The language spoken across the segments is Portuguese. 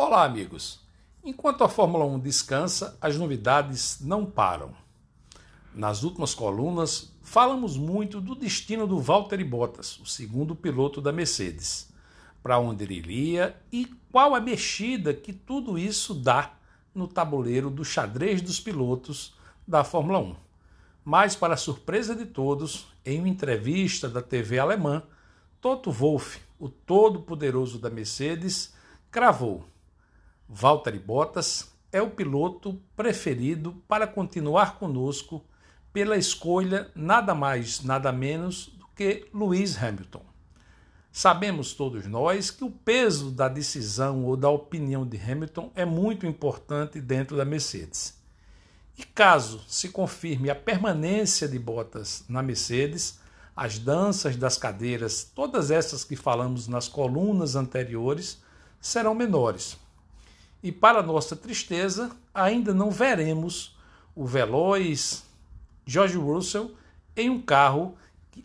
Olá, amigos. Enquanto a Fórmula 1 descansa, as novidades não param. Nas últimas colunas, falamos muito do destino do Valtteri Bottas, o segundo piloto da Mercedes, para onde ele iria e qual a mexida que tudo isso dá no tabuleiro do xadrez dos pilotos da Fórmula 1. Mas, para surpresa de todos, em uma entrevista da TV alemã, Toto Wolff, o todo-poderoso da Mercedes, cravou Valtteri Bottas é o piloto preferido para continuar conosco pela escolha nada mais, nada menos do que Lewis Hamilton. Sabemos todos nós que o peso da decisão ou da opinião de Hamilton é muito importante dentro da Mercedes. E caso se confirme a permanência de Bottas na Mercedes, as danças das cadeiras, todas essas que falamos nas colunas anteriores, serão menores e, para nossa tristeza, ainda não veremos o veloz George Russell em um carro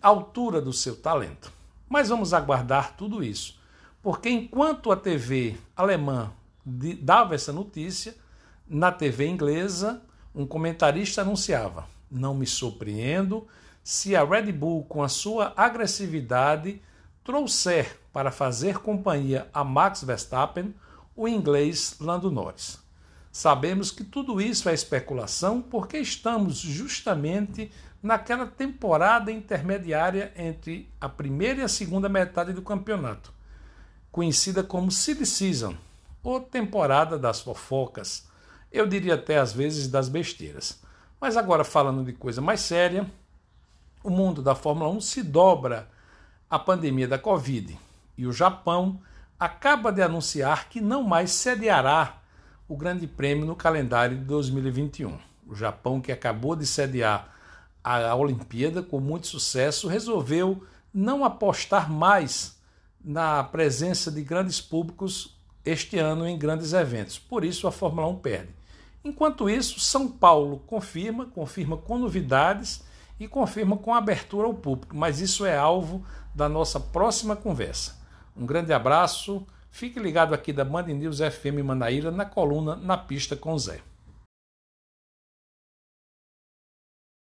à altura do seu talento. Mas vamos aguardar tudo isso, porque enquanto a TV alemã dava essa notícia, na TV inglesa, um comentarista anunciava: Não me surpreendo se a Red Bull, com a sua agressividade, trouxer para fazer companhia a Max Verstappen o inglês Lando Norris. Sabemos que tudo isso é especulação porque estamos justamente naquela temporada intermediária entre a primeira e a segunda metade do campeonato, conhecida como Silly Season, ou temporada das fofocas, eu diria até às vezes das besteiras. Mas agora falando de coisa mais séria, o mundo da Fórmula 1 se dobra à pandemia da Covid e o Japão acaba de anunciar que não mais sediará o Grande Prêmio no calendário de 2021. O Japão, que acabou de sediar a Olimpíada com muito sucesso, resolveu não apostar mais na presença de grandes públicos este ano em grandes eventos. Por isso a Fórmula 1 perde. Enquanto isso, São Paulo confirma, confirma com novidades e confirma com abertura ao público, mas isso é alvo da nossa próxima conversa. Um grande abraço. Fique ligado aqui da Band News FM Manaíra na coluna Na Pista com Zé.